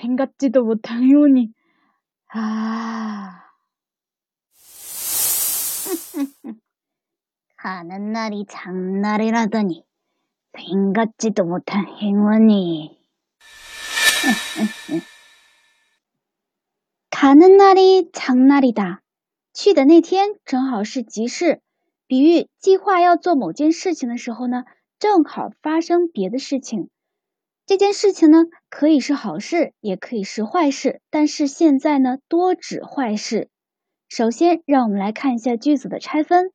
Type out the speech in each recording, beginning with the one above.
생각지도못한행운이 아， 가는날이장날이라더니생각지도못한행운이卡嫩那里长那里哒，去的那天正好是吉事，比喻计划要做某件事情的时候呢，正好发生别的事情。 这件事情呢，可以是好事，也可以是坏事，但是现在呢，多指坏事。首先，让我们来看一下句子的拆分。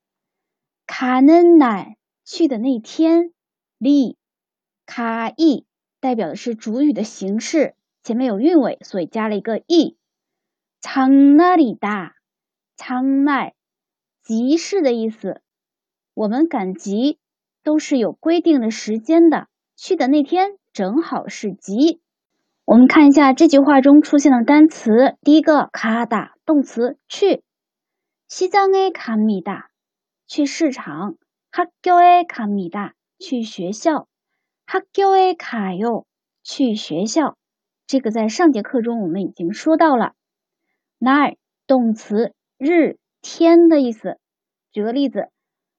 卡嫩乃去的那天，利卡이代表的是主语的形式，前面有韵尾，所以加了一个 e。仓那里大，长奈吉事的意思。我们赶集都是有规定的时间的，去的那天正好是吉。我们看一下这句话中出现的单词，第一个卡达动词去，西藏诶卡米达去市场，학교에카미达去学校。학교에가 요， 去学校。这个在上节课中我们已经说到了。날动词日天的意思。举个例子，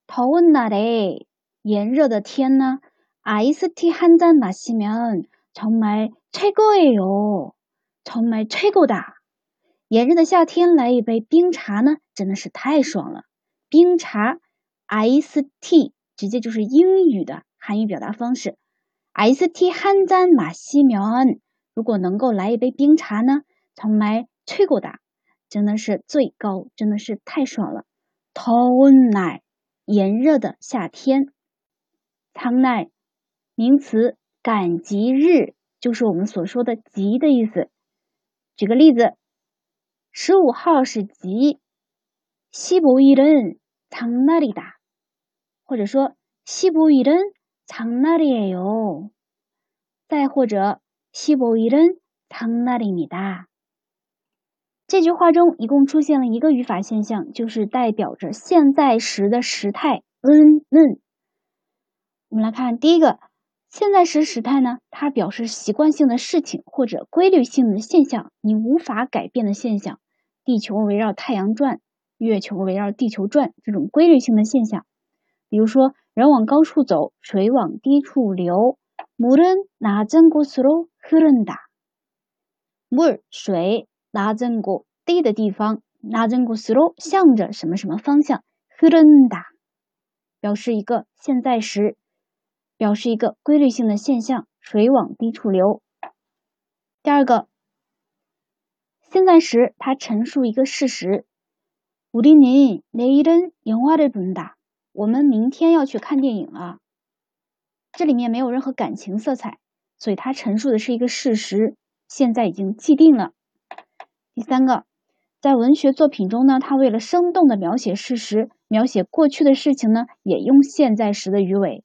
더운날에炎热的天呢， 아이스티한잔마시면정말최고예 요， 정말최고 다。 炎热的夏天来一杯冰茶呢，真的是太爽了。冰茶아이스티直接就是英语的韩语表达方式。아이스티한잔마시면如果能够来一杯冰茶呢，정말최고다真的是最高，真的是太爽了。더운 날， 炎热的夏天。장 날， 名词赶集日，就是我们所说的集的意思。举个例子，十五号是集。西伯伊人藏那里哒，或者说西伯伊人藏那里哟。再或者西伯伊人藏那里米哒。这句话中一共出现了一个语法现象，就是代表着现在时的时态，嗯嗯。我们来看第一个。现在时时态呢，它表示习惯性的事情或者规律性的现象，你无法改变的现象。地球围绕太阳转，月球围绕地球转，这种规律性的现象。比如说，人往高处走，水往低处流。물은낮은곳으로흐른다 물， 水。낮은 곳， 低的地方。낮은곳으로向着什么什么方向。흐른 다， 表示一个现在时， 表示一个规律性的现象，水往低处流。第二个，现在时，它陈述一个事实。우리는내일은영화를본 다。 我们明天要去看电影了。这里面没有任何感情色彩，所以它陈述的是一个事实，现在已经既定了。第三个，在文学作品中呢，他为了生动的描写事实，描写过去的事情呢，也用现在时的语尾。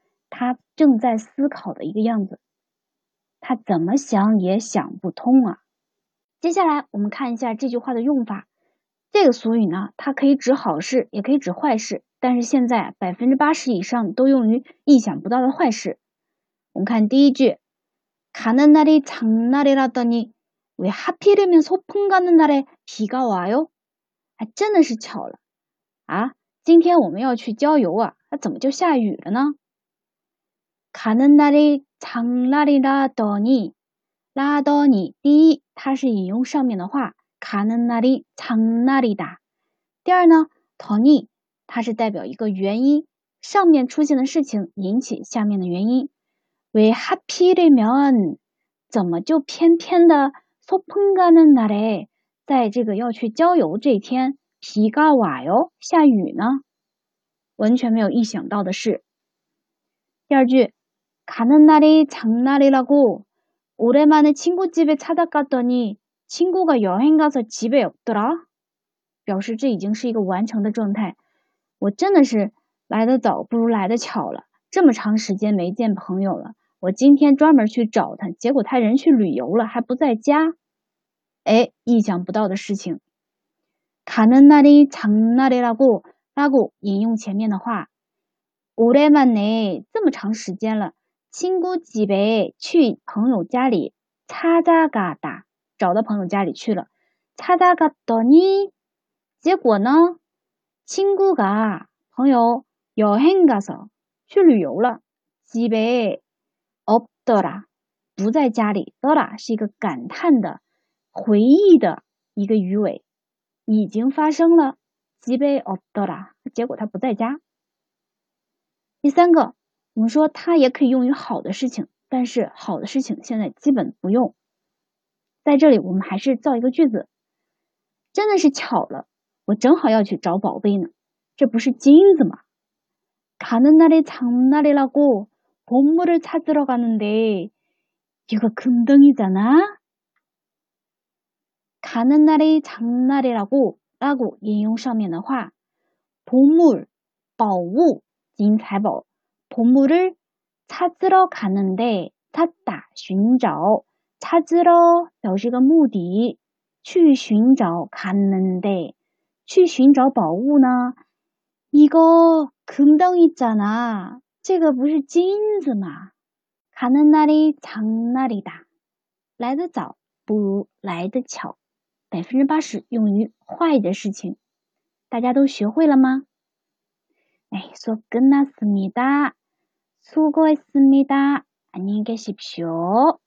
他正在思考的一个样子，他怎么想也想不通啊。接下来我们看一下这句话的用法，这个俗语呢，它可以指好事，也可以指坏事，但是现在百分之八十以上都用于意想不到的坏事。我们看第一句，가는날이장날이라더니 왜하필이면소풍가는날에비가와 요？ 还真的是巧了啊！今天我们要去郊游啊，那怎么就下雨了呢？ 가는날이장날이라더니 拉多尼，第一，它是引用上面的话，卡嫩那里藏那里哒。第二呢，托尼，它是代表一个原因，上面出现的事情引起下面的原因。为哈皮的苗恩，怎么就偏偏的说碰干嫩那嘞？在这个要去郊游这天，皮嘎瓦哟，下雨呢？完全没有意想到的事。第二句， 가는날이장날이라고오랜만에친구집에찾아갔더니친구가여행가서집에없더라表示这已经是一个完成的状态。我真的是来的早不如来的巧了，这么长时间没见朋友了，我今天专门去找他，结果他人去旅游了，还不在家。哎，意想不到的事情。가는날이장날이라고拉古引用前面的话，오래만 에， 这么长时间了， 친구집에去朋友家里，찾아가 다， 找到朋友家里去了，찾아갔더 니， 结果呢，친구가朋友여행가 서， 去旅游了，집에없더 라， 不在家里，더라是一个感叹的、回忆的一个语尾，已经发生了。吉贝奥多拉，结果他不在家。第三个， 我们说它也可以用于好的事情，但是好的事情现在基本不用。在这里，我们还是造一个句子，真的是巧了，我正好要去找宝贝呢，这不是金子吗？가는날이장날이라고보물을찾으러가는데이거금덩이잖아가는날이장날이라고拉古引用上面的话，宝物，宝物，金财宝， 宝物를찾으러가는 데， 찾 다， 寻找，찾으러表示个目的，去寻找，가는 데， 去寻找宝物呢？이거금덩이잖 아， 这个不是金子吗？가는날이장날이 다， 来得早不如来得巧。百分之八十用于坏的事情，大家都学会了吗？哎，说끝났습니다 수고했습니다 안녕히 계십시오